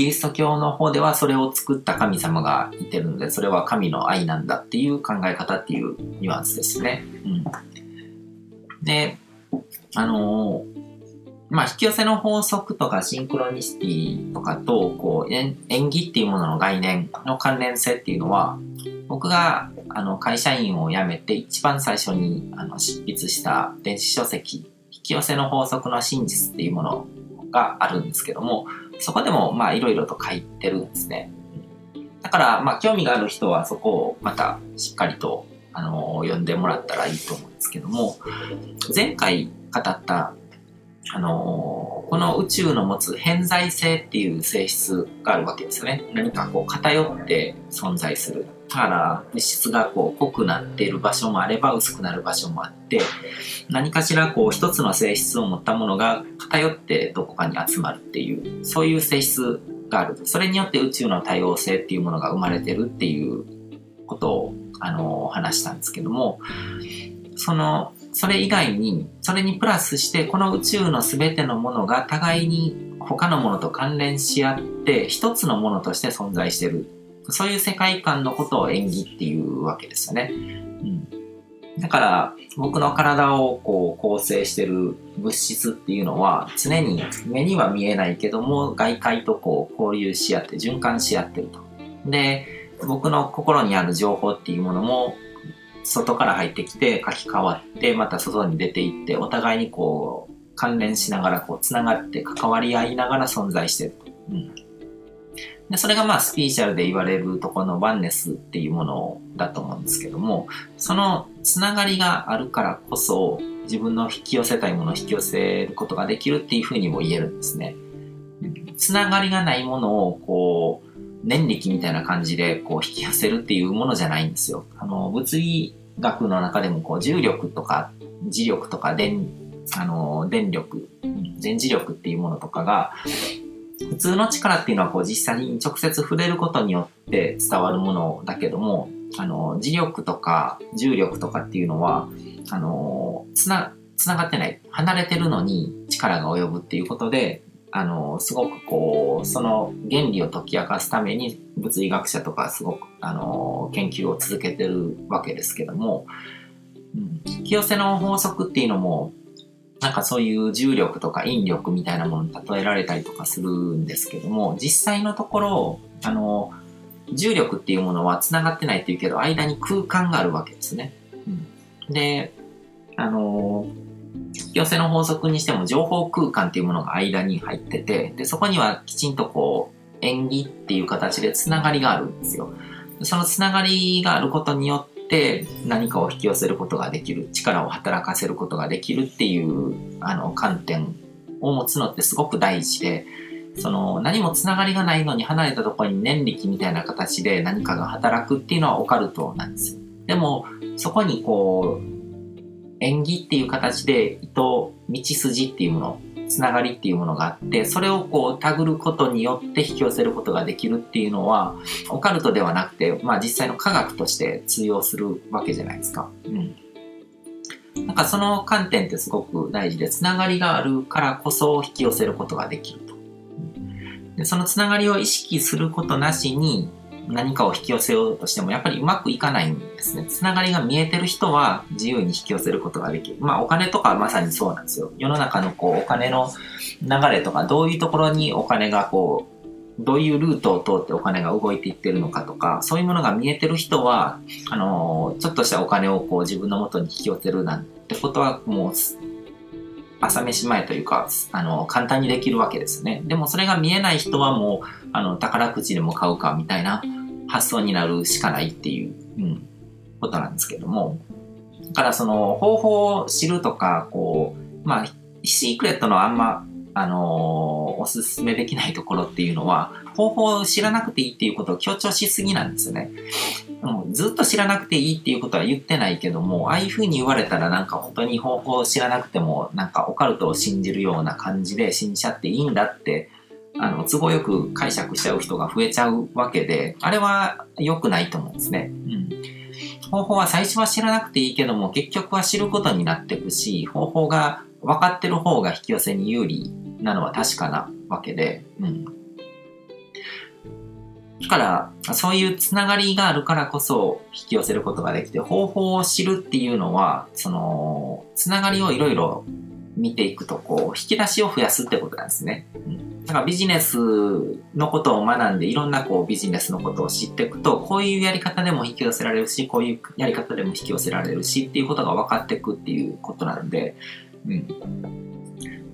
キリスト教の方ではそれを作った神様がいてるので、それは神の愛なんだっていう考え方っていうニュアンスですね。うん。で、あの、まあ、引き寄せの法則とかシンクロニシティとかと、こう、演技っていうものの概念の関連性っていうのは、僕が、あの、会社員を辞めて一番最初に、あの、執筆した電子書籍、引き寄せの法則の真実っていうものがあるんですけども、そこでも、まあ、いろいろと書いてるんですね。だから、まあ、興味がある人はそこをまたしっかりと、あの、読んでもらったらいいと思うんですけども、前回語ったあのこの宇宙の持つ偏在性っていう性質があるわけですよね。何かこう偏って存在する。だから物質がこう濃くなっている場所もあれば薄くなる場所もあって、何かしらこう一つの性質を持ったものが偏ってどこかに集まるっていう、そういう性質がある。それによって宇宙の多様性っていうものが生まれてるっていうことを、あの話したんですけども、そのそれ以外に、それにプラスして、この宇宙の全てのものが互いに他のものと関連し合って、一つのものとして存在してる。そういう世界観のことを演技っていうわけですよね。うん、だから、僕の体をこう構成してる物質っていうのは、常に目には見えないけども、外界とこう交流し合って、循環し合ってると。で、僕の心にある情報っていうものも、外から入ってきて書き換わってまた外に出ていってお互いにこう関連しながらこうつながって関わり合いながら存在してる。うんでそれがまあスピーチャルで言われるとこのワンネスっていうものだと思うんですけどもそのつながりがあるからこそ自分の引き寄せたいものを引き寄せることができるっていうふうにも言えるんですね。つながりがないものをこう念力みたいな感じでこう引き寄せるっていうものじゃないんですよ。あの、物理学の中でもこう重力とか磁力とか電、あの、電力、電磁力っていうものとかが、普通の力っていうのはこう実際に直接触れることによって伝わるものだけども、あの、磁力とか重力とかっていうのは、あの、つな、つながってない。離れてるのに力が及ぶっていうことで、あの、すごくこう、その原理を解き明かすために物理学者とかすごく、あの、研究を続けてるわけですけども、うん、引き寄せの法則っていうのも、なんかそういう重力とか引力みたいなものに例えられたりとかするんですけども、実際のところ、あの、重力っていうものは繋がってないっていうけど、間に空間があるわけですね。うん、で、あの、引き寄せの法則にしても情報空間っていうものが間に入ってて、で、そこにはきちんとこう、演技っていう形でつながりがあるんですよ。そのつながりがあることによって何かを引き寄せることができる、力を働かせることができるっていうあの観点を持つのってすごく大事で、その何もつながりがないのに離れたところに念力みたいな形で何かが働くっていうのはオカルトなんです。でも、そこにこう、縁起っていう形で糸、道筋っていうもの、つながりっていうものがあって、それをこう、たぐることによって引き寄せることができるっていうのは、オカルトではなくて、まあ実際の科学として通用するわけじゃないですか。うん。なんかその観点ってすごく大事で、つながりがあるからこそ引き寄せることができると。でそのつながりを意識することなしに、何かを引き寄せようとしてもやっぱりうまくいかないんですね。つながりが見えてる人は自由に引き寄せることができる。まあお金とかまさにそうなんですよ。世の中のこうお金の流れとかどういうところにお金がこうどういうルートを通ってお金が動いていってるのかとか、そういうものが見えてる人は、あのちょっとしたお金をこう自分の元に引き寄せるなんてことはもう、朝飯前というか、あの、簡単にできるわけですね。でもそれが見えない人はもう、あの、宝くじでも買うかみたいな発想になるしかないっていう、うん、ことなんですけども。だからその方法を知るとか、こう、まあ、シークレットのあんま、あのー、おすすめできないところっていうのは、方法を知らなくていいっていうことを強調しすぎなんですよね。もうずっと知らなくていいっていうことは言ってないけども、ああいう風に言われたらなんか本当に方法を知らなくても、なんかオカルトを信じるような感じで信じちゃっていいんだってあの、都合よく解釈しちゃう人が増えちゃうわけで、あれは良くないと思うんですね。うん。方法は最初は知らなくていいけども、結局は知ることになっていくし、方法が分かってる方が引き寄せに有利なのは確かなわけで、うん。だから、そういうつながりがあるからこそ引き寄せることができて、方法を知るっていうのは、その、つながりをいろいろ見ていくと、こう、引き出しを増やすってことなんですね。うん、だからビジネスのことを学んで、いろんなこうビジネスのことを知っていくと、こういうやり方でも引き寄せられるし、こういうやり方でも引き寄せられるしっていうことが分かっていくっていうことなので、うん。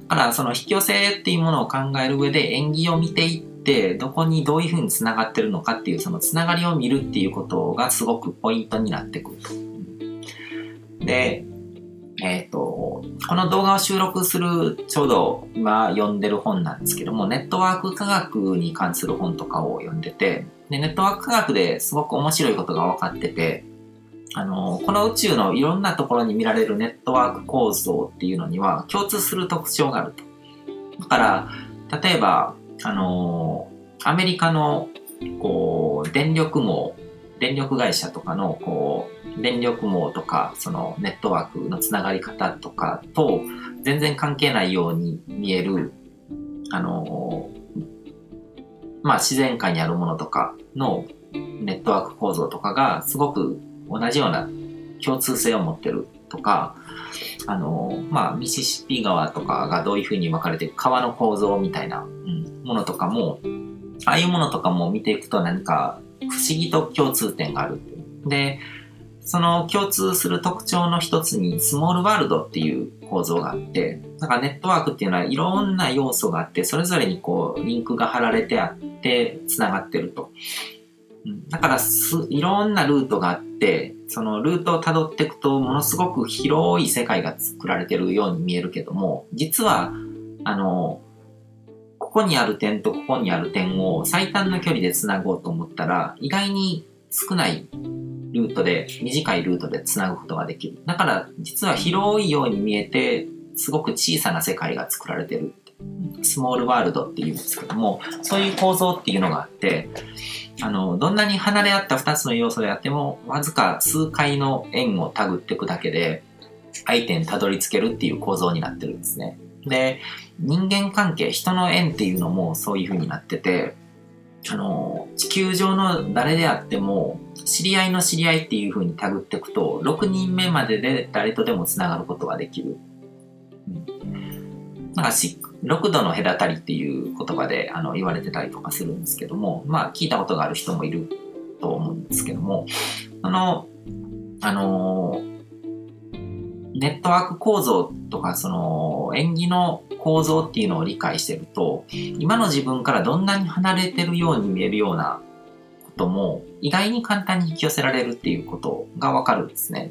だから、その引き寄せっていうものを考える上で、縁起を見ていって、どこにどういうふうにつながってるのかっていう、そのつながりを見るっていうことがすごくポイントになってくると。で、えっ、と、この動画を収録する、ちょうど今読んでる本なんですけども、ネットワーク科学に関する本とかを読んでて、でネットワーク科学ですごく面白いことが分かってて、あの、この宇宙のいろんなところに見られるネットワーク構造っていうのには共通する特徴があると。だから、例えば、あの、アメリカの、こう、電力網、電力会社とかの、こう、電力網とか、そのネットワークのつながり方とかと、全然関係ないように見える、あの、まあ、自然界にあるものとかのネットワーク構造とかが、すごく同じような共通性を持ってるとか、あの、まあ、ミシシッピ川とかがどういうふうに分かれてる川の構造みたいな、うん、ものとかも、ああいうものとかも見ていくと何か不思議と共通点がある。で、その共通する特徴の一つにスモールワールドっていう構造があって、だからネットワークっていうのはいろんな要素があって、それぞれにこうリンクが貼られてあって繋がってると。だからす、いろんなルートがあって、そのルートを辿っていくと、ものすごく広い世界が作られてるように見えるけども、実は、あの、ここにある点とここにある点を最短の距離で繋ごうと思ったら、意外に少ないルートで、短いルートで繋ぐことができる。だから、実は広いように見えて、すごく小さな世界が作られてる。スモールワールドっていうんですけども、そういう構造っていうのがあって、あの、どんなに離れ合った2つの要素であっても、わずか数回の円をタグっていくだけで、相手にたどり着けるっていう構造になってるんですね。で、人間関係、人の縁っていうのもそういう風になってて、あの、地球上の誰であっても、知り合いの知り合いっていう風にタグっていくと、6人目までで誰とでも繋がることができる。うん、なんかし、6度の隔たりっていう言葉であの言われてたりとかするんですけども、まあ聞いたことがある人もいると思うんですけども、あの、あの、ネットワーク構造とか、その、演技の構造っていうのを理解してると、今の自分からどんなに離れてるように見えるようなことも、意外に簡単に引き寄せられるっていうことがわかるんですね。